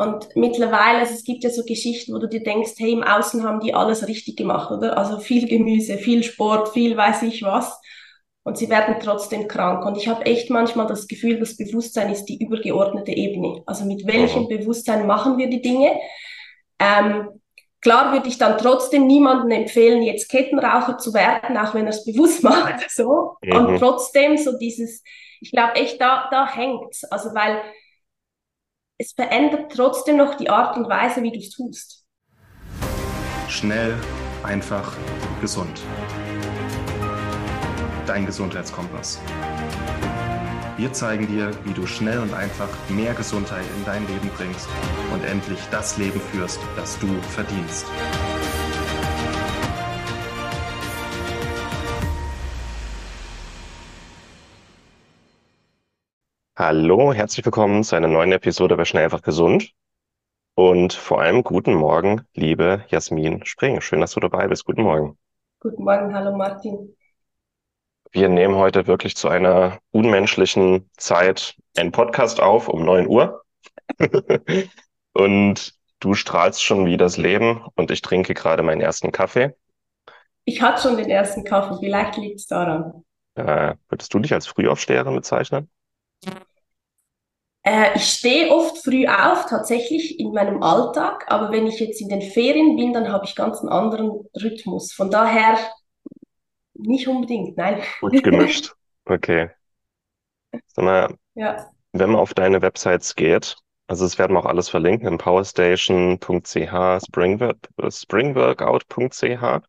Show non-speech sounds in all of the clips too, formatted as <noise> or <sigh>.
Und mittlerweile, also es gibt ja so Geschichten, wo du dir denkst, hey, im Außen haben die alles richtig gemacht, oder? Also viel Gemüse, viel Sport, viel weiß ich was. Und sie werden trotzdem krank. Und ich habe echt manchmal das Gefühl, das Bewusstsein ist die übergeordnete Ebene. Also mit welchem mhm. Bewusstsein machen wir die Dinge? Ähm, klar würde ich dann trotzdem niemandem empfehlen, jetzt Kettenraucher zu werden, auch wenn er es bewusst <laughs> macht. So. Mhm. Und trotzdem so dieses, ich glaube echt, da, da hängt's. Also weil es verändert trotzdem noch die Art und Weise, wie du es tust. Schnell, einfach, gesund. Dein Gesundheitskompass. Wir zeigen dir, wie du schnell und einfach mehr Gesundheit in dein Leben bringst und endlich das Leben führst, das du verdienst. Hallo, herzlich willkommen zu einer neuen Episode bei Schnell einfach gesund. Und vor allem guten Morgen, liebe Jasmin Spring. Schön, dass du dabei bist. Guten Morgen. Guten Morgen, hallo Martin. Wir nehmen heute wirklich zu einer unmenschlichen Zeit einen Podcast auf um 9 Uhr. <laughs> und du strahlst schon wie das Leben und ich trinke gerade meinen ersten Kaffee. Ich hatte schon den ersten Kaffee, vielleicht liegt es daran. Äh, würdest du dich als Frühaufsteherin bezeichnen? Äh, ich stehe oft früh auf, tatsächlich in meinem Alltag, aber wenn ich jetzt in den Ferien bin, dann habe ich ganz einen anderen Rhythmus. Von daher nicht unbedingt, nein. Gut gemischt. <laughs> Okay. Sag mal, ja. wenn man auf deine Websites geht, also es werden wir auch alles verlinken, in powerstation.ch, springworkout.ch,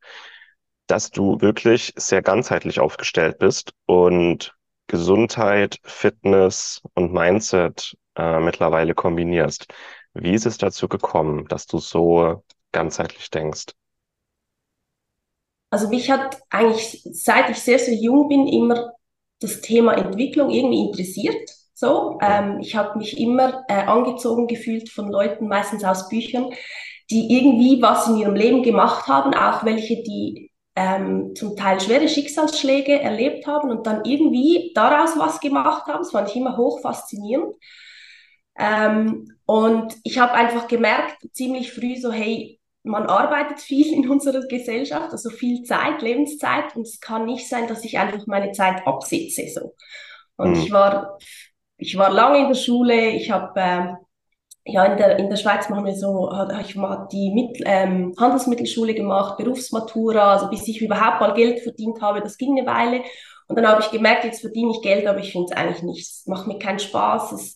dass du wirklich sehr ganzheitlich aufgestellt bist und Gesundheit, Fitness und Mindset äh, mittlerweile kombinierst. Wie ist es dazu gekommen, dass du so ganzheitlich denkst? Also mich hat eigentlich, seit ich sehr, sehr jung bin, immer das Thema Entwicklung irgendwie interessiert. So, ähm, ich habe mich immer äh, angezogen gefühlt von Leuten, meistens aus Büchern, die irgendwie was in ihrem Leben gemacht haben, auch welche, die ähm, zum Teil schwere Schicksalsschläge erlebt haben und dann irgendwie daraus was gemacht haben. Das fand ich immer hoch faszinierend. Ähm, und ich habe einfach gemerkt, ziemlich früh so, hey, man arbeitet viel in unserer Gesellschaft, also viel Zeit, Lebenszeit, und es kann nicht sein, dass ich einfach meine Zeit absitze. So. Und mhm. ich war, ich war lange in der Schule, ich habe ähm, ja, in der, in der Schweiz machen wir so, ich mal die Mit ähm, Handelsmittelschule gemacht, Berufsmatura, also bis ich überhaupt mal Geld verdient habe, das ging eine Weile. Und dann habe ich gemerkt, jetzt verdiene ich Geld, aber ich finde es eigentlich nicht. Es macht mir keinen Spaß. Es,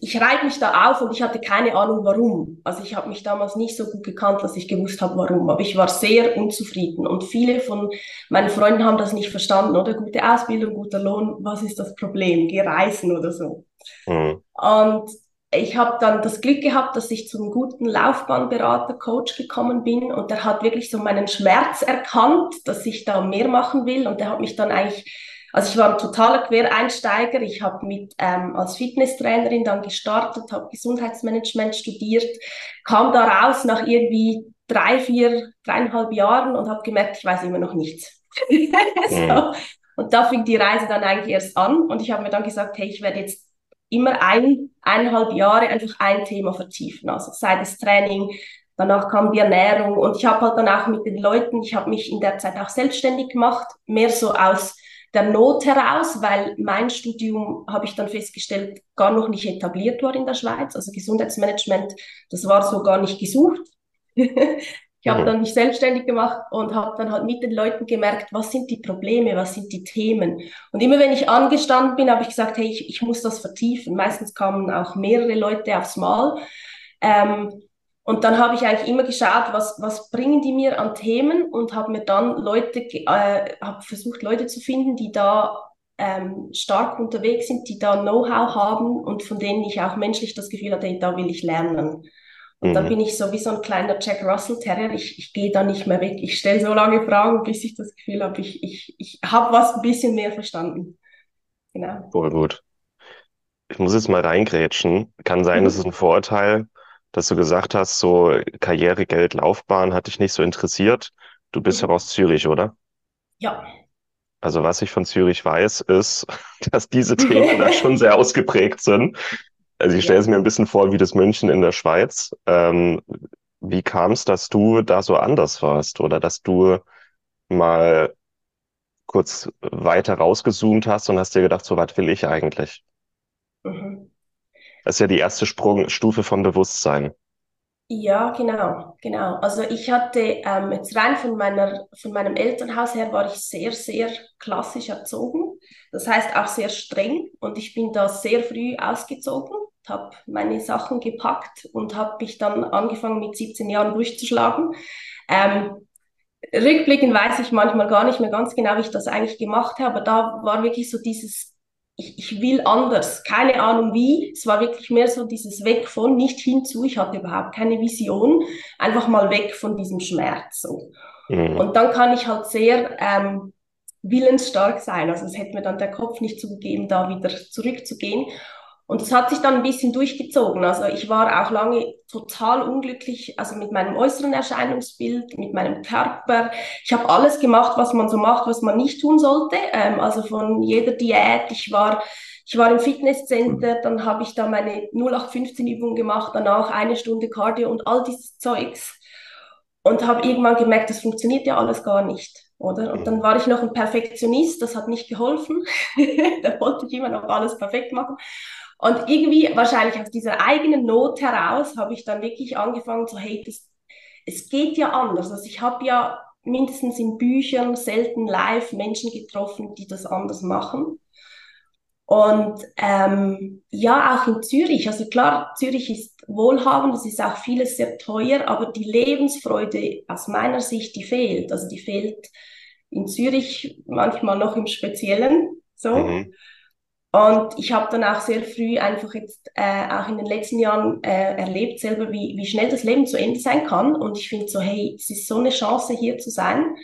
ich reibe mich da auf und ich hatte keine Ahnung warum. Also ich habe mich damals nicht so gut gekannt, dass ich gewusst habe warum. Aber ich war sehr unzufrieden und viele von meinen Freunden haben das nicht verstanden. Oder gute Ausbildung, guter Lohn, was ist das Problem? Geh reisen oder so. Mhm. Und ich habe dann das Glück gehabt, dass ich zum guten Laufbahnberater, Coach gekommen bin und der hat wirklich so meinen Schmerz erkannt, dass ich da mehr machen will und der hat mich dann eigentlich, also ich war ein totaler Quereinsteiger, ich habe mit ähm, als Fitnesstrainerin dann gestartet, habe Gesundheitsmanagement studiert, kam da raus nach irgendwie drei, vier, dreieinhalb Jahren und habe gemerkt, ich weiß immer noch nichts. <laughs> so. Mhm. Und da fing die Reise dann eigentlich erst an und ich habe mir dann gesagt, hey, ich werde jetzt immer ein, eineinhalb Jahre einfach ein Thema vertiefen. Also sei das Training, danach kam die Ernährung und ich habe halt dann auch mit den Leuten, ich habe mich in der Zeit auch selbstständig gemacht, mehr so aus der Not heraus, weil mein Studium, habe ich dann festgestellt, gar noch nicht etabliert war in der Schweiz. Also Gesundheitsmanagement, das war so gar nicht gesucht. <laughs> Ich habe dann mich selbstständig gemacht und habe dann halt mit den Leuten gemerkt, was sind die Probleme, was sind die Themen. Und immer wenn ich angestanden bin, habe ich gesagt, hey, ich, ich muss das vertiefen. Meistens kamen auch mehrere Leute aufs Mal. Ähm, und dann habe ich eigentlich immer geschaut, was, was bringen die mir an Themen und habe mir dann Leute, äh, habe versucht, Leute zu finden, die da ähm, stark unterwegs sind, die da Know-how haben und von denen ich auch menschlich das Gefühl hatte, hey, da will ich lernen. Und mhm. dann bin ich so wie so ein kleiner Jack Russell Terrier. Ich, ich gehe da nicht mehr weg. Ich stelle so lange Fragen, bis ich das Gefühl habe, ich, ich, ich habe was ein bisschen mehr verstanden. Genau. Voll gut. Ich muss jetzt mal reingrätschen. Kann sein, mhm. das ist ein Vorurteil, dass du gesagt hast, so Karriere, Geld, Laufbahn hat dich nicht so interessiert. Du bist mhm. ja aus Zürich, oder? Ja. Also was ich von Zürich weiß, ist, <laughs> dass diese Themen da schon sehr <laughs> ausgeprägt sind. Also ich stelle es mir ein bisschen vor wie das München in der Schweiz. Ähm, wie kam es, dass du da so anders warst oder dass du mal kurz weiter rausgezoomt hast und hast dir gedacht, so was will ich eigentlich? Mhm. Das ist ja die erste Sprungstufe von Bewusstsein. Ja, genau, genau. Also ich hatte ähm, jetzt rein von meiner, von meinem Elternhaus her war ich sehr, sehr klassisch erzogen. Das heißt auch sehr streng und ich bin da sehr früh ausgezogen, habe meine Sachen gepackt und habe mich dann angefangen mit 17 Jahren durchzuschlagen. Ähm, rückblickend weiß ich manchmal gar nicht mehr ganz genau, wie ich das eigentlich gemacht habe, aber da war wirklich so dieses ich, ich will anders, keine Ahnung wie. Es war wirklich mehr so dieses Weg von, nicht hinzu. Ich hatte überhaupt keine Vision, einfach mal weg von diesem Schmerz. So. Mhm. Und dann kann ich halt sehr ähm, willensstark sein. Also es hätte mir dann der Kopf nicht zugegeben, da wieder zurückzugehen. Und das hat sich dann ein bisschen durchgezogen. Also ich war auch lange total unglücklich, also mit meinem äußeren Erscheinungsbild, mit meinem Körper. Ich habe alles gemacht, was man so macht, was man nicht tun sollte. Ähm, also von jeder Diät. Ich war, ich war im Fitnesscenter, dann habe ich da meine 0815 Übung gemacht, danach eine Stunde Cardio und all dieses Zeugs. Und habe irgendwann gemerkt, das funktioniert ja alles gar nicht oder? Und dann war ich noch ein Perfektionist, das hat nicht geholfen. <laughs> da wollte ich immer noch alles perfekt machen. Und irgendwie, wahrscheinlich aus dieser eigenen Not heraus, habe ich dann wirklich angefangen zu, hey, das, es geht ja anders. Also ich habe ja mindestens in Büchern selten live Menschen getroffen, die das anders machen. Und ähm, ja, auch in Zürich. Also klar, Zürich ist wohlhabend, es ist auch vieles sehr teuer, aber die Lebensfreude aus meiner Sicht, die fehlt. Also die fehlt in Zürich manchmal noch im Speziellen. So. Mhm. Und ich habe dann auch sehr früh einfach jetzt äh, auch in den letzten Jahren äh, erlebt selber, wie, wie schnell das Leben zu Ende sein kann. Und ich finde so, hey, es ist so eine Chance hier zu sein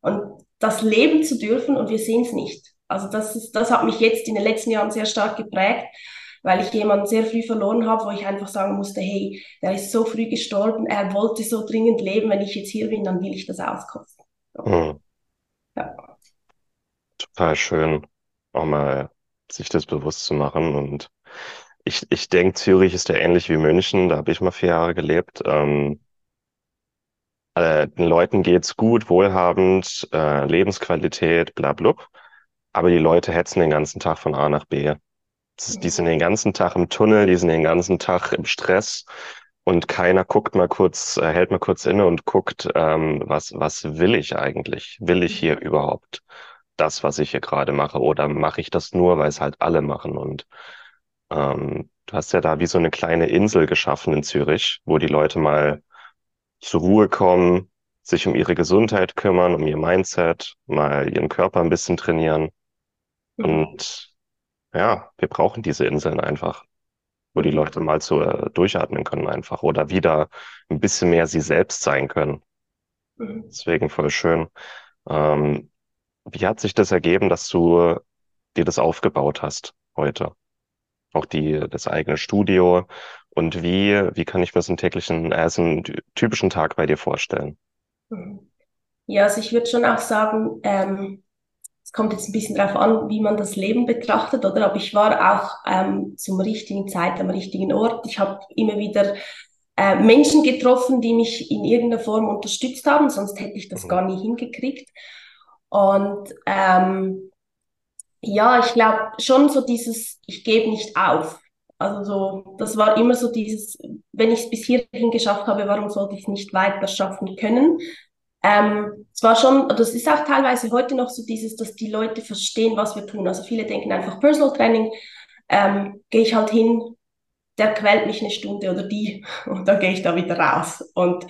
und das leben zu dürfen und wir sehen es nicht. Also das ist, das hat mich jetzt in den letzten Jahren sehr stark geprägt, weil ich jemanden sehr früh verloren habe, wo ich einfach sagen musste, hey, der ist so früh gestorben, er wollte so dringend leben, wenn ich jetzt hier bin, dann will ich das auskosten. So. Mhm. Ja. Total schön. Auch mal sich das bewusst zu machen. Und ich, ich denke, Zürich ist ja ähnlich wie München. Da habe ich mal vier Jahre gelebt. Ähm, äh, den Leuten geht's gut, wohlhabend, äh, Lebensqualität, bla blub. Aber die Leute hetzen den ganzen Tag von A nach B. Die sind den ganzen Tag im Tunnel, die sind den ganzen Tag im Stress und keiner guckt mal kurz, äh, hält mal kurz inne und guckt, ähm, was, was will ich eigentlich? Will ich hier überhaupt? Das, was ich hier gerade mache, oder mache ich das nur, weil es halt alle machen? Und ähm, du hast ja da wie so eine kleine Insel geschaffen in Zürich, wo die Leute mal zur Ruhe kommen, sich um ihre Gesundheit kümmern, um ihr Mindset, mal ihren Körper ein bisschen trainieren. Mhm. Und ja, wir brauchen diese Inseln einfach, wo die Leute mal so äh, durchatmen können einfach oder wieder ein bisschen mehr sie selbst sein können. Mhm. Deswegen voll schön. Ähm, wie hat sich das ergeben, dass du dir das aufgebaut hast heute? Auch die, das eigene Studio. Und wie, wie kann ich mir so einen täglichen, äh, so einen typischen Tag bei dir vorstellen? Ja, also ich würde schon auch sagen, ähm, es kommt jetzt ein bisschen darauf an, wie man das Leben betrachtet, oder? Aber ich war auch ähm, zum richtigen Zeit am richtigen Ort. Ich habe immer wieder äh, Menschen getroffen, die mich in irgendeiner Form unterstützt haben, sonst hätte ich das mhm. gar nie hingekriegt. Und ähm, ja, ich glaube schon so dieses, ich gebe nicht auf. Also so, das war immer so dieses, wenn ich es bis hierhin geschafft habe, warum sollte ich es nicht weiter schaffen können? Ähm, es war schon, das ist auch teilweise heute noch so dieses, dass die Leute verstehen, was wir tun. Also viele denken einfach Personal Training, ähm, gehe ich halt hin, der quält mich eine Stunde oder die <laughs> und dann gehe ich da wieder raus. Und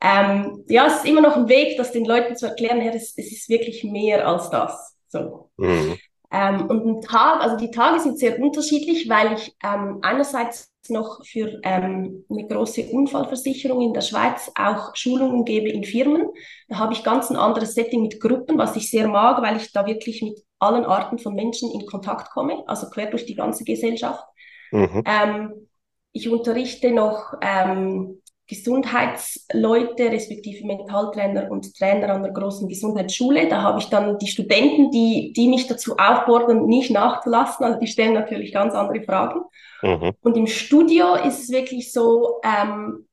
ähm, ja, es ist immer noch ein Weg, das den Leuten zu erklären, ja, es, es ist wirklich mehr als das. So. Mhm. Ähm, und ein Tag, also die Tage sind sehr unterschiedlich, weil ich ähm, einerseits noch für ähm, eine große Unfallversicherung in der Schweiz auch Schulungen gebe in Firmen. Da habe ich ganz ein anderes Setting mit Gruppen, was ich sehr mag, weil ich da wirklich mit allen Arten von Menschen in Kontakt komme, also quer durch die ganze Gesellschaft. Mhm. Ähm, ich unterrichte noch ähm, Gesundheitsleute, respektive Mentaltrainer und Trainer an der großen Gesundheitsschule. Da habe ich dann die Studenten, die, die mich dazu auffordern, nicht nachzulassen. Also die stellen natürlich ganz andere Fragen. Mhm. Und im Studio ist es wirklich so, ähm,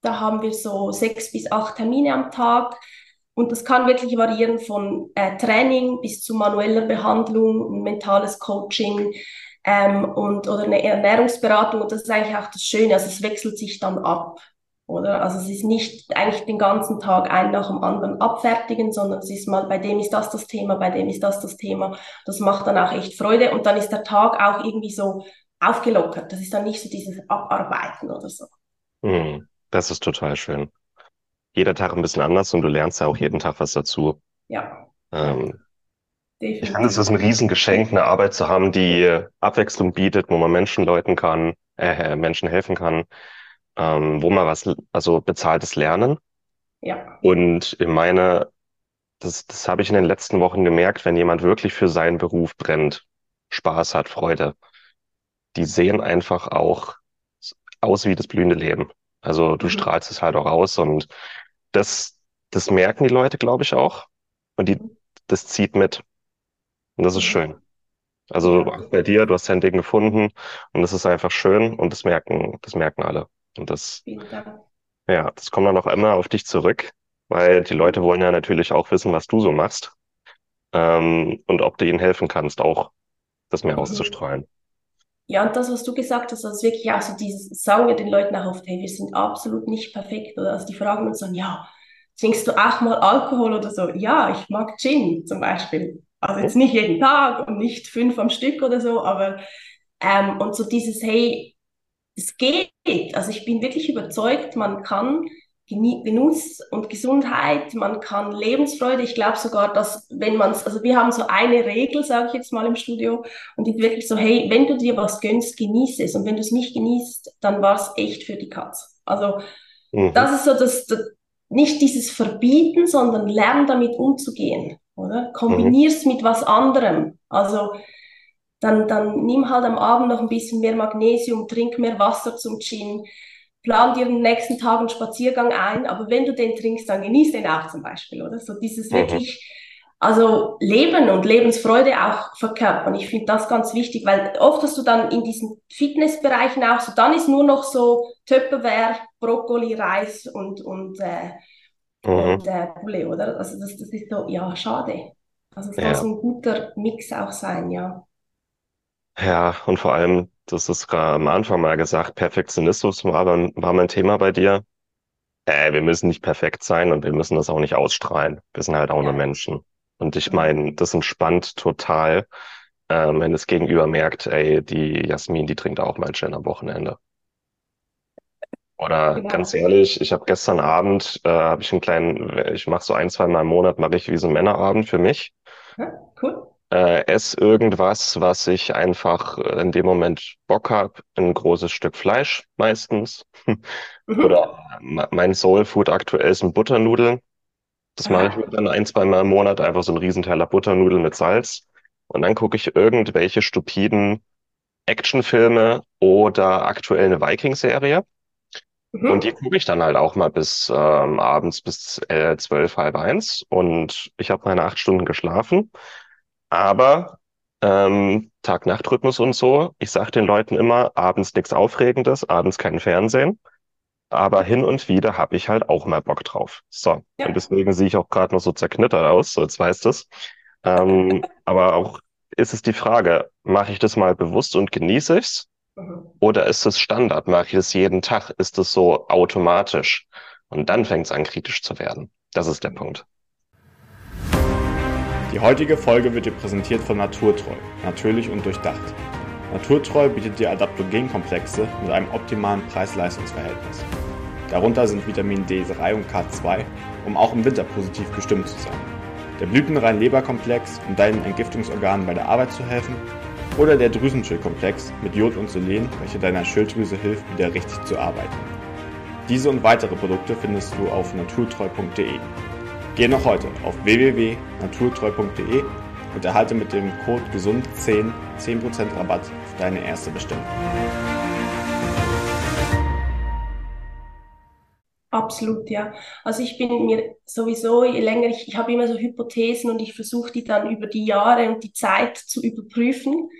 da haben wir so sechs bis acht Termine am Tag. Und das kann wirklich variieren von äh, Training bis zu manueller Behandlung, mentales Coaching ähm, und, oder eine Ernährungsberatung. Und das ist eigentlich auch das Schöne. Also es wechselt sich dann ab. Oder? Also es ist nicht eigentlich den ganzen Tag ein nach dem anderen abfertigen, sondern es ist mal, bei dem ist das das Thema, bei dem ist das das Thema. Das macht dann auch echt Freude und dann ist der Tag auch irgendwie so aufgelockert. Das ist dann nicht so dieses Abarbeiten oder so. Hm, das ist total schön. Jeder Tag ein bisschen anders und du lernst ja auch jeden Tag was dazu. Ja. Ähm, ich finde, es ist ein Riesengeschenk, eine Arbeit zu haben, die Abwechslung bietet, wo man Menschen Leuten kann, äh, Menschen helfen kann ähm, wo man was, also bezahltes Lernen. Ja. Und ich meine, das, das habe ich in den letzten Wochen gemerkt, wenn jemand wirklich für seinen Beruf brennt, Spaß hat, Freude, die sehen einfach auch aus wie das blühende Leben. Also du mhm. strahlst es halt auch aus und das, das merken die Leute, glaube ich, auch. Und die, das zieht mit. Und das ist mhm. schön. Also bei dir, du hast dein Ding gefunden und das ist einfach schön und das merken, das merken alle. Und das, ja, das kommt dann auch immer auf dich zurück, weil die Leute wollen ja natürlich auch wissen, was du so machst. Ähm, und ob du ihnen helfen kannst, auch das mehr mhm. auszustrahlen. Ja, und das, was du gesagt hast, also wirklich auch so dieses, sagen wir den Leuten auch oft, hey, wir sind absolut nicht perfekt. Oder also die fragen uns dann, ja, trinkst du auch mal Alkohol oder so? Ja, ich mag Gin zum Beispiel. Also jetzt nicht jeden Tag und nicht fünf am Stück oder so, aber ähm, und so dieses, hey, es geht. Also ich bin wirklich überzeugt, man kann Genuss und Gesundheit, man kann Lebensfreude. Ich glaube sogar, dass wenn man es, also wir haben so eine Regel, sage ich jetzt mal im Studio, und die wirklich so, hey, wenn du dir was gönnst, genieße es. Und wenn du es nicht genießt, dann war es echt für die Katz. Also mhm. das ist so das, das, nicht dieses Verbieten, sondern lern damit umzugehen, oder? Kombinier's mhm. mit was anderem. Also dann, dann nimm halt am Abend noch ein bisschen mehr Magnesium, trink mehr Wasser zum Gin, plan dir den nächsten Tag einen Spaziergang ein, aber wenn du den trinkst, dann genieß den auch zum Beispiel, oder? So dieses mhm. wirklich, also Leben und Lebensfreude auch verkörpern. Ich finde das ganz wichtig, weil oft hast du dann in diesen Fitnessbereichen auch so, dann ist nur noch so Töpperware, Brokkoli, Reis und, und, äh, mhm. und äh, Poulet, oder? Also das, das ist so, ja, schade. Also es ja. kann so ein guter Mix auch sein, ja. Ja, und vor allem, das ist gerade am Anfang mal gesagt, Perfektionismus war, war mein Thema bei dir. Äh, wir müssen nicht perfekt sein und wir müssen das auch nicht ausstrahlen. Wir sind halt auch nur Menschen. Und ich meine, das entspannt total, ähm, wenn das Gegenüber merkt, ey, die Jasmin, die trinkt auch mal schön am Wochenende. Oder Genau. ganz ehrlich, ich habe gestern Abend, äh, habe ich einen kleinen, ich mache so ein, zwei Mal im Monat, mache ich wie so einen Männerabend für mich. Ja, cool äh, esse irgendwas, was ich einfach in dem Moment Bock habe. Ein großes Stück Fleisch meistens. <laughs> Mhm. Oder mein Soulfood aktuell sind Butternudeln. Das mache ich mir dann ein, zwei Mal im Monat, einfach so ein Riesenteller Butternudeln mit Salz. Und dann gucke ich irgendwelche stupiden Actionfilme oder aktuell eine Viking-Serie. Mhm. Und die gucke ich dann halt auch mal bis ähm, abends bis äh, zwölf, halb eins. Und ich habe meine acht Stunden geschlafen. Aber ähm, Tag-Nacht-Rhythmus und so, ich sage den Leuten immer, abends nichts Aufregendes, abends kein Fernsehen. Aber hin und wieder habe ich halt auch mal Bock drauf. So, ja. und deswegen sehe ich auch gerade noch so zerknittert aus, so jetzt weißt du es. Ähm, <laughs> aber auch ist es die Frage, mache ich das mal bewusst und genieße ich's? Mhm. Oder ist es Standard? Mache ich das jeden Tag? Ist es so automatisch? Und dann fängt es an, kritisch zu werden. Das ist der Punkt. Die heutige Folge wird dir präsentiert von Naturtreu, natürlich und durchdacht. Naturtreu bietet dir Adaptogenkomplexe mit einem optimalen Preis-Leistungs-Verhältnis. Darunter sind Vitamin D3 und K2, um auch im Winter positiv gestimmt zu sein. Der blütenrein Leberkomplex, um deinen Entgiftungsorganen bei der Arbeit zu helfen. Oder der Drüsenschildkomplex mit Jod und Selen, welcher deiner Schilddrüse hilft, wieder richtig zu arbeiten. Diese und weitere Produkte findest du auf naturtreu.de. Geh noch heute auf www.naturtreu.de und erhalte mit dem Code GESUND10 10% Rabatt auf deine erste Bestellung. Absolut, ja. Also ich bin mir sowieso, je länger ich, ich habe immer so Hypothesen und ich versuche die dann über die Jahre und die Zeit zu überprüfen.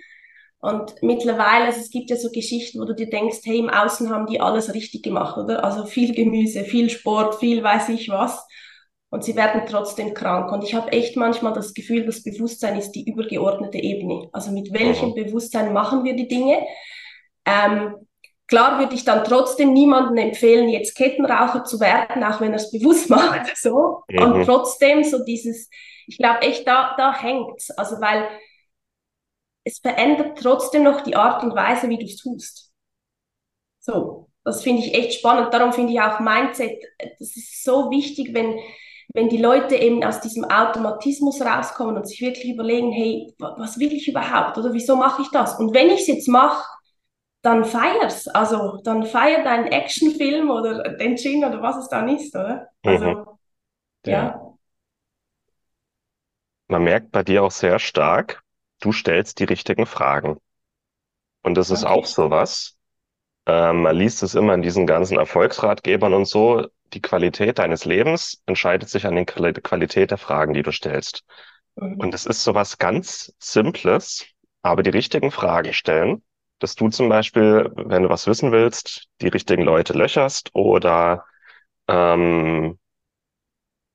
Und mittlerweile, also es gibt ja so Geschichten, wo du dir denkst, hey, im Außen haben die alles richtig gemacht, oder? Also viel Gemüse, viel Sport, viel weiß ich was. Und sie werden trotzdem krank. Und ich habe echt manchmal das Gefühl, das Bewusstsein ist die übergeordnete Ebene. Also mit welchem mhm. Bewusstsein machen wir die Dinge? Ähm, Klar würde ich dann trotzdem niemandem empfehlen, jetzt Kettenraucher zu werden, auch wenn er es bewusst macht. So. Mhm. Und trotzdem so dieses, ich glaube echt, da, da hängt's. Also weil es verändert trotzdem noch die Art und Weise, wie du es tust. So, das finde ich echt spannend. Darum finde ich auch Mindset, das ist so wichtig, wenn, wenn die Leute eben aus diesem Automatismus rauskommen und sich wirklich überlegen, hey, was will ich überhaupt oder wieso mache ich das? Und wenn ich es jetzt mache, dann feier's. Also dann feier deinen Actionfilm oder den Gin oder was es dann ist, oder? Also, mhm. ja. ja. Man merkt bei dir auch sehr stark, du stellst die richtigen Fragen. Und das ist okay. auch sowas. Ähm, man liest es immer in diesen ganzen Erfolgsratgebern und so. Die Qualität deines Lebens entscheidet sich an der Qualität der Fragen, die du stellst. Mhm. Und es ist sowas ganz Simples, aber die richtigen Fragen stellen dass du zum Beispiel, wenn du was wissen willst, die richtigen Leute löcherst oder ähm,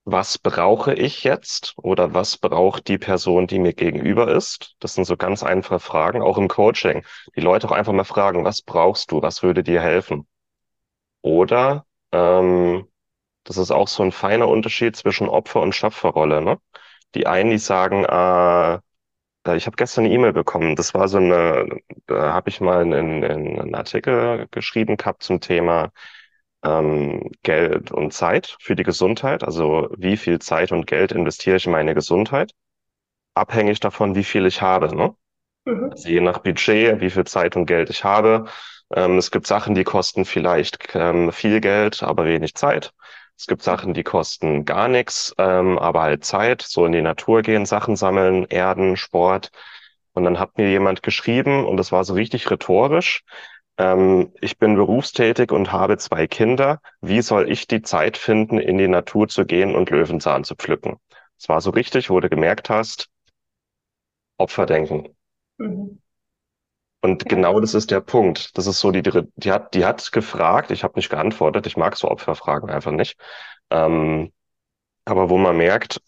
was brauche ich jetzt oder was braucht die Person, die mir gegenüber ist? Das sind so ganz einfache Fragen, auch im Coaching. Die Leute auch einfach mal fragen, was brauchst du, was würde dir helfen? Oder ähm, das ist auch so ein feiner Unterschied zwischen Opfer- und Schöpferrolle. Ne? Die einen, die sagen, äh, ich habe gestern eine E-Mail bekommen. Das war so eine, da habe ich mal einen, einen Artikel geschrieben gehabt zum Thema ähm, Geld und Zeit für die Gesundheit. Also wie viel Zeit und Geld investiere ich in meine Gesundheit? Abhängig davon, wie viel ich habe. Ne? Mhm. Also je nach Budget, wie viel Zeit und Geld ich habe. Ähm, es gibt Sachen, die kosten vielleicht ähm, viel Geld, aber wenig Zeit. Es gibt Sachen, die kosten gar nichts, ähm, aber halt Zeit, so in die Natur gehen, Sachen sammeln, Erden, Sport. Und dann hat mir jemand geschrieben, und das war so richtig rhetorisch, ähm, ich bin berufstätig und habe zwei Kinder. Wie soll ich die Zeit finden, in die Natur zu gehen und Löwenzahn zu pflücken? Es war so richtig, wo du gemerkt hast, Opferdenken. Mhm. Und genau das ist der Punkt. Das ist so, die, die hat, die hat gefragt, ich habe nicht geantwortet, ich mag so Opferfragen einfach nicht. Ähm, aber wo man merkt,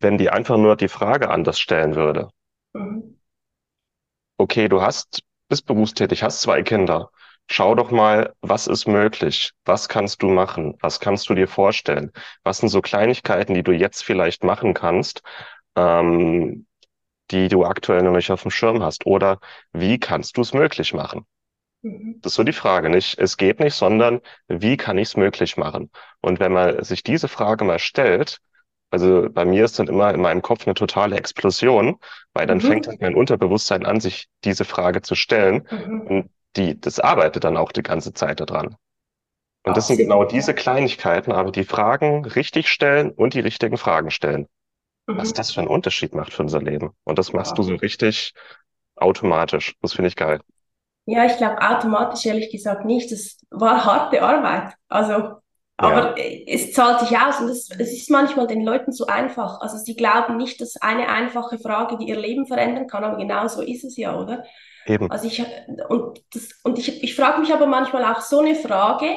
wenn die einfach nur die Frage anders stellen würde. Mhm. Okay, du hast, bist berufstätig, hast zwei Kinder. Schau doch mal, was ist möglich? Was kannst du machen? Was kannst du dir vorstellen? Was sind so Kleinigkeiten, die du jetzt vielleicht machen kannst, ähm, die du aktuell noch nicht auf dem Schirm hast? Oder wie kannst du es möglich machen? Mhm. Das ist so die Frage, nicht es geht nicht, sondern wie kann ich es möglich machen? Und wenn man sich diese Frage mal stellt, also bei mir ist dann immer in meinem Kopf eine totale Explosion, weil dann mhm. fängt halt mein Unterbewusstsein an, sich diese Frage zu stellen. Mhm. Und die, das arbeitet dann auch die ganze Zeit daran. Und das sind genau diese Kleinigkeiten, aber die Fragen richtig stellen und die richtigen Fragen stellen mhm. was das für einen Unterschied macht für unser Leben. Und das machst ja. du so richtig automatisch. Das finde ich geil. Ja, ich glaube automatisch ehrlich gesagt nicht. Das war harte Arbeit. Also, aber ja. es zahlt sich aus und es, es ist manchmal den Leuten so einfach. Also sie glauben nicht, dass eine einfache Frage, die ihr Leben verändern kann, aber genau so ist es ja, oder? Eben. Also ich und das, und ich, ich frage mich aber manchmal auch so eine Frage,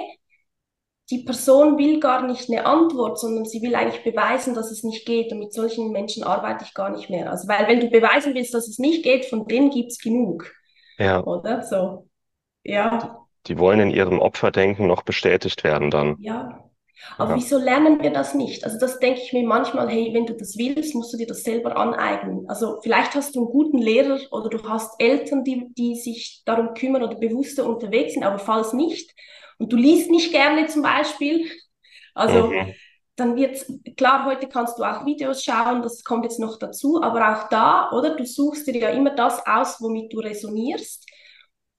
die Person will gar nicht eine Antwort, sondern sie will eigentlich beweisen, dass es nicht geht. Und mit solchen Menschen arbeite ich gar nicht mehr. Also, weil wenn du beweisen willst, dass es nicht geht, von denen gibt's genug. Ja. Oder? So. Ja. Die wollen in ihrem Opferdenken noch bestätigt werden dann. Ja. Aber ja. wieso lernen wir das nicht? Also das denke ich mir manchmal, hey, wenn du das willst, musst du dir das selber aneignen. Also vielleicht hast du einen guten Lehrer oder du hast Eltern, die, die sich darum kümmern oder bewusster unterwegs sind, aber falls nicht, und du liest nicht gerne zum Beispiel, also mhm. dann wird klar, heute kannst du auch Videos schauen, das kommt jetzt noch dazu, aber auch da, oder? Du suchst dir ja immer das aus, womit du resonierst.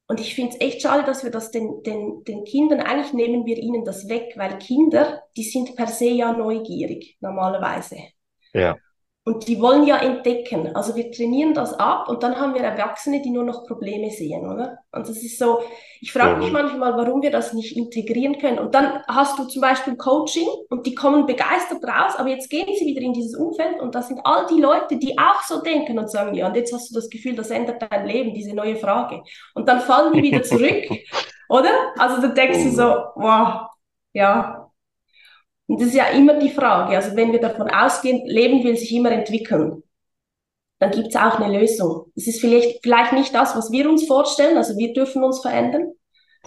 Und ich finde es echt schade, dass wir das den, den, den Kindern, eigentlich nehmen wir ihnen das weg, weil Kinder, die sind per se ja neugierig, normalerweise. Ja. Und die wollen ja entdecken. Also wir trainieren das ab und dann haben wir Erwachsene, die nur noch Probleme sehen, oder? Und das ist so, ich frage mich manchmal, warum wir das nicht integrieren können. Und dann hast du zum Beispiel Coaching und die kommen begeistert raus, aber jetzt gehen sie wieder in dieses Umfeld und da sind all die Leute, die auch so denken und sagen, ja, und jetzt hast du das Gefühl, das ändert dein Leben, diese neue Frage. Und dann fallen die wieder <laughs> zurück, oder? Also da denkst du so, wow, ja, und das ist ja immer die Frage. Also wenn wir davon ausgehen, Leben will sich immer entwickeln, dann gibt es auch eine Lösung. Es ist vielleicht, vielleicht nicht das, was wir uns vorstellen, also wir dürfen uns verändern,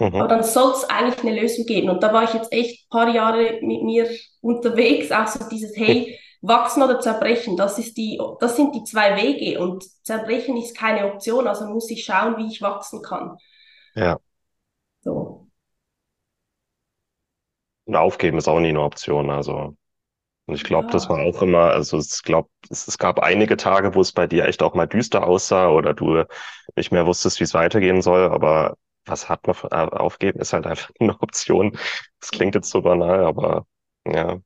mhm. aber dann soll es eigentlich eine Lösung geben. Und da war ich jetzt echt ein paar Jahre mit mir unterwegs, auch so dieses, hey, wachsen oder zerbrechen, das, ist die, das sind die zwei Wege und zerbrechen ist keine Option, also muss ich schauen, wie ich wachsen kann. Ja. So. Und aufgeben ist auch nie eine Option. Also, und ich glaube, ja. das war auch immer, also ich glaube, es, es, gab einige Tage, wo es bei dir echt auch mal düster aussah oder du nicht mehr wusstest, wie es weitergehen soll, aber was hat man äh, aufgeben, ist halt einfach <laughs> eine Option. Das klingt jetzt so banal, aber ja.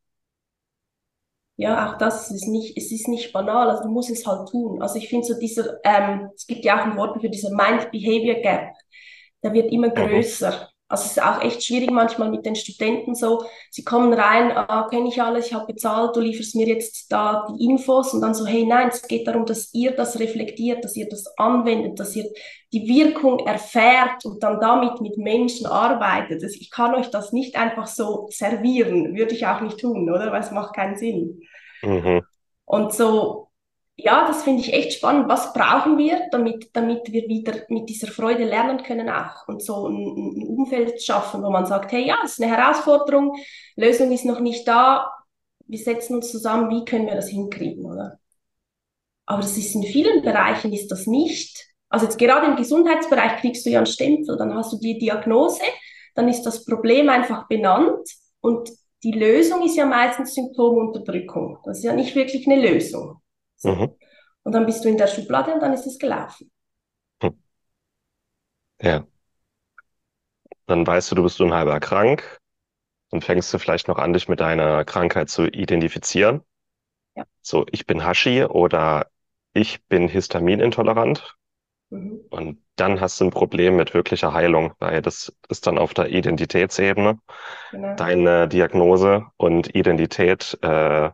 Ja, auch das ist nicht, es ist nicht banal, also du musst es halt tun. Also ich finde so dieser, ähm, es gibt ja auch ein Wort für diese Mind-Behavior Gap, der wird immer größer. Mhm. Also es ist auch echt schwierig manchmal mit den Studenten so. Sie kommen rein, ah, kenne ich alles, ich habe bezahlt, du lieferst mir jetzt da die Infos und dann so, hey nein, es geht darum, dass ihr das reflektiert, dass ihr das anwendet, dass ihr die Wirkung erfährt und dann damit mit Menschen arbeitet. Also ich kann euch das nicht einfach so servieren, würde ich auch nicht tun, oder? Weil es macht keinen Sinn. Mhm. Und so ja, das finde ich echt spannend. Was brauchen wir, damit, damit wir wieder mit dieser Freude lernen können auch und so ein, ein Umfeld schaffen, wo man sagt, hey, ja, das ist eine Herausforderung, Lösung ist noch nicht da, wir setzen uns zusammen, wie können wir das hinkriegen, oder? Aber das ist in vielen Bereichen ist das nicht. Also jetzt gerade im Gesundheitsbereich kriegst du ja einen Stempel, dann hast du die Diagnose, dann ist das Problem einfach benannt und die Lösung ist ja meistens Symptomunterdrückung. Das ist ja nicht wirklich eine Lösung. So. Mhm. Und dann bist du in der Schublade und dann ist es gelaufen. Hm. Ja. Dann weißt du, du bist unheilbar krank. Dann fängst du vielleicht noch an, dich mit deiner Krankheit zu identifizieren. Ja. So, ich bin Hashi oder ich bin histaminintolerant. Mhm. Und dann hast du ein Problem mit wirklicher Heilung, weil das ist dann auf der Identitätsebene genau. deine Diagnose und Identität äh,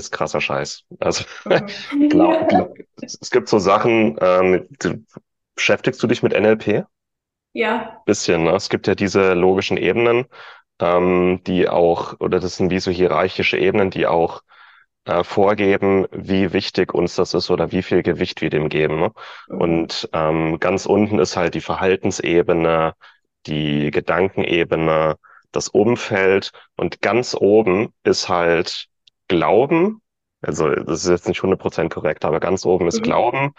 ist krasser Scheiß. Also mhm. <laughs> glaub, glaub, es gibt so Sachen, ähm, beschäftigst du dich mit NLP? Ja. Bisschen, ne? Es gibt ja diese logischen Ebenen, ähm, die auch, oder das sind wie so hierarchische Ebenen, die auch äh, vorgeben, wie wichtig uns das ist oder wie viel Gewicht wir dem geben. Ne? Mhm. Und ähm, ganz unten ist halt die Verhaltensebene, die Gedankenebene, das Umfeld und ganz oben ist halt Glauben, also das ist jetzt nicht 100% korrekt, aber ganz oben ist mhm. Glauben,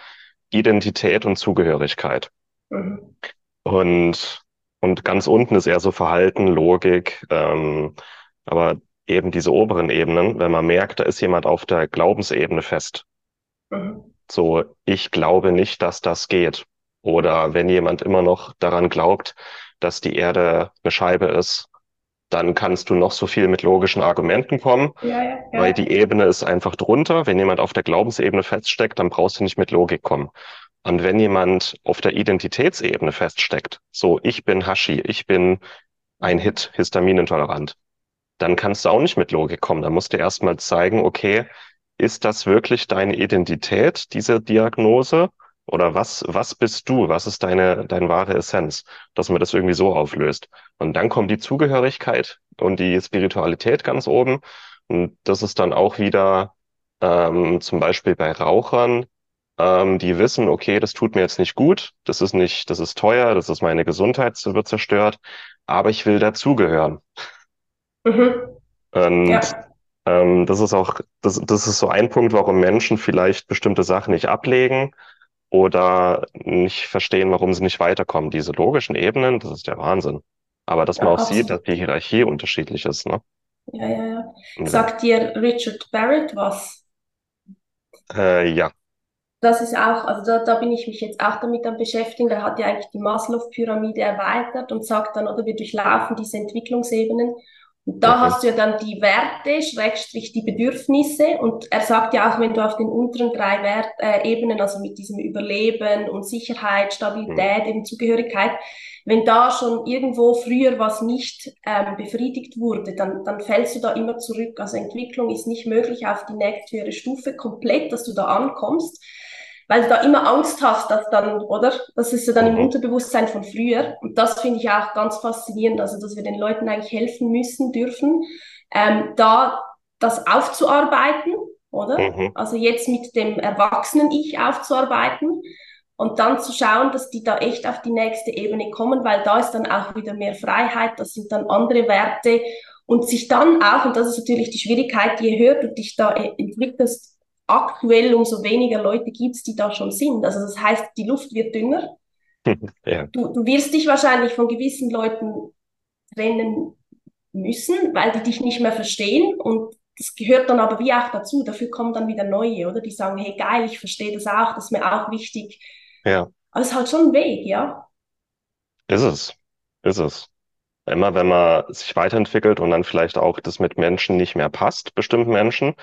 Identität und Zugehörigkeit. Mhm. Und, und ganz unten ist eher so Verhalten, Logik, ähm, aber eben diese oberen Ebenen, wenn man merkt, da ist jemand auf der Glaubensebene fest. Mhm. So, ich glaube nicht, dass das geht. Oder wenn jemand immer noch daran glaubt, dass die Erde eine Scheibe ist, dann kannst du noch so viel mit logischen Argumenten kommen, ja, ja, ja. weil die Ebene ist einfach drunter. Wenn jemand auf der Glaubensebene feststeckt, dann brauchst du nicht mit Logik kommen. Und wenn jemand auf der Identitätsebene feststeckt, so ich bin Hashi, ich bin ein Hit, histaminintolerant, dann kannst du auch nicht mit Logik kommen. Dann musst du erstmal zeigen, okay, ist das wirklich deine Identität, diese Diagnose? Oder was, was bist du? Was ist deine, deine wahre Essenz? Dass man das irgendwie so auflöst. Und dann kommt die Zugehörigkeit und die Spiritualität ganz oben. Und das ist dann auch wieder ähm, zum Beispiel bei Rauchern, ähm, die wissen, okay, das tut mir jetzt nicht gut, das ist nicht, das ist teuer, das ist meine Gesundheit, das wird zerstört, aber ich will dazugehören. Mhm. Und ja. ähm, das ist auch, das, das ist so ein Punkt, warum Menschen vielleicht bestimmte Sachen nicht ablegen oder nicht verstehen, warum sie nicht weiterkommen. Diese logischen Ebenen, das ist der Wahnsinn. Aber dass ja, man auch absolut. sieht, dass die Hierarchie unterschiedlich ist, ne? Ja, ja, ja. Sagt dir Richard Barrett was? Äh, ja. Das ist auch, also da, da bin ich mich jetzt auch damit am beschäftigen. Der hat ja eigentlich die Maslow-Pyramide erweitert und sagt dann, oder wir durchlaufen diese Entwicklungsebenen Und da okay. hast du ja dann die Werte, Schrägstrich die Bedürfnisse. Und er sagt ja auch, wenn du auf den unteren drei Wert, äh, Ebenen, also mit diesem Überleben und Sicherheit, Stabilität, mhm. eben Zugehörigkeit, wenn da schon irgendwo früher was nicht ähm, befriedigt wurde, dann, dann fällst du da immer zurück. Also Entwicklung ist nicht möglich auf die nächste Stufe komplett, dass du da ankommst weil du da immer Angst hast, dass dann, oder? Das ist ja dann im mhm. Unterbewusstsein von früher. Und das finde ich auch ganz faszinierend, also dass wir den Leuten eigentlich helfen müssen, dürfen, ähm, da das aufzuarbeiten, oder? Mhm. Also jetzt mit dem erwachsenen Ich aufzuarbeiten und dann zu schauen, dass die da echt auf die nächste Ebene kommen, weil da ist dann auch wieder mehr Freiheit, das sind dann andere Werte und sich dann auch, und das ist natürlich die Schwierigkeit, je höher du dich da entwickelst, aktuell umso weniger Leute gibt es, die da schon sind. Also das heißt, die Luft wird dünner. <laughs> ja. du, du wirst dich wahrscheinlich von gewissen Leuten trennen müssen, weil die dich nicht mehr verstehen und das gehört dann aber wie auch dazu. Dafür kommen dann wieder neue, oder? Die sagen, hey geil, ich verstehe das auch, das ist mir auch wichtig. Ja. Aber es ist halt schon ein Weg, ja. Ist es. Ist es. Immer wenn man sich weiterentwickelt und dann vielleicht auch das mit Menschen nicht mehr passt, bestimmten Menschen,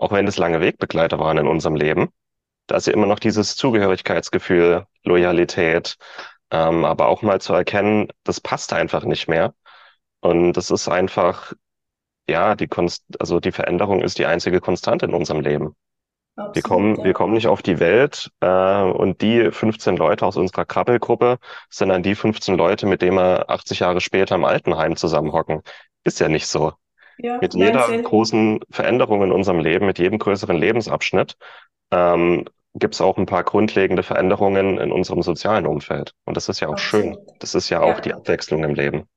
auch wenn es lange Wegbegleiter waren in unserem Leben, da ist ja immer noch dieses Zugehörigkeitsgefühl, Loyalität, ähm, aber auch mal zu erkennen, das passt einfach nicht mehr. Und das ist einfach, ja, die Konst also die Veränderung ist die einzige Konstante in unserem Leben. Absolut, wir kommen, ja. wir kommen nicht auf die Welt äh, und die 15 Leute aus unserer Krabbelgruppe sind dann die 15 Leute, mit denen wir 80 Jahre später im Altenheim zusammenhocken. Ist ja nicht so. Ja, mit jeder Sinn. großen Veränderung in unserem Leben, mit jedem größeren Lebensabschnitt, ähm, gibt es auch ein paar grundlegende Veränderungen in unserem sozialen Umfeld. Und das ist ja auch Absolut. schön. Das ist ja, ja auch die Abwechslung im Leben.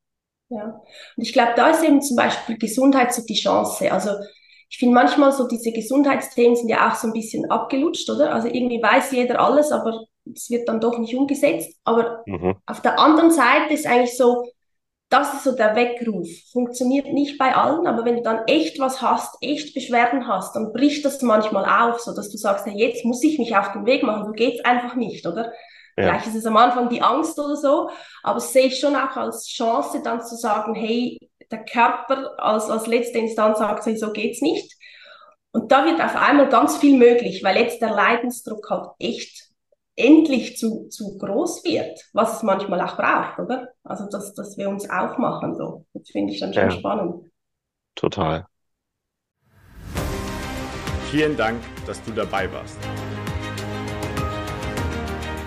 Ja, und ich glaube, da ist eben zum Beispiel Gesundheit so die Chance. Also ich finde manchmal so diese Gesundheitsthemen sind ja auch so ein bisschen abgelutscht, oder? Also irgendwie weiß jeder alles, aber es wird dann doch nicht umgesetzt. Aber mhm. auf der anderen Seite ist eigentlich so, das ist so der Weckruf. Funktioniert nicht bei allen, aber wenn du dann echt was hast, echt Beschwerden hast, dann bricht das manchmal auf, so dass du sagst, hey, jetzt muss ich mich auf den Weg machen, so geht's einfach nicht, oder? Ja. Vielleicht ist es am Anfang die Angst oder so, aber sehe ich schon auch als Chance, dann zu sagen, hey, der Körper als, als letzte Instanz sagt, hey, so geht's nicht. Und da wird auf einmal ganz viel möglich, weil jetzt der Leidensdruck halt echt endlich zu, zu groß wird, was es manchmal auch braucht, oder? Also, dass, dass wir uns aufmachen, so. Das finde ich dann schon ja. spannend. Total. Vielen Dank, dass du dabei warst.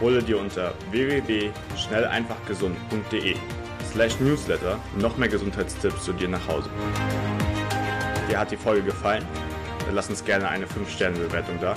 Hole dir unter www.schnelleinfachgesund.de slash newsletter noch mehr Gesundheitstipps zu dir nach Hause. Dir hat die Folge gefallen? Dann lass uns gerne eine 5-Sterne-Bewertung da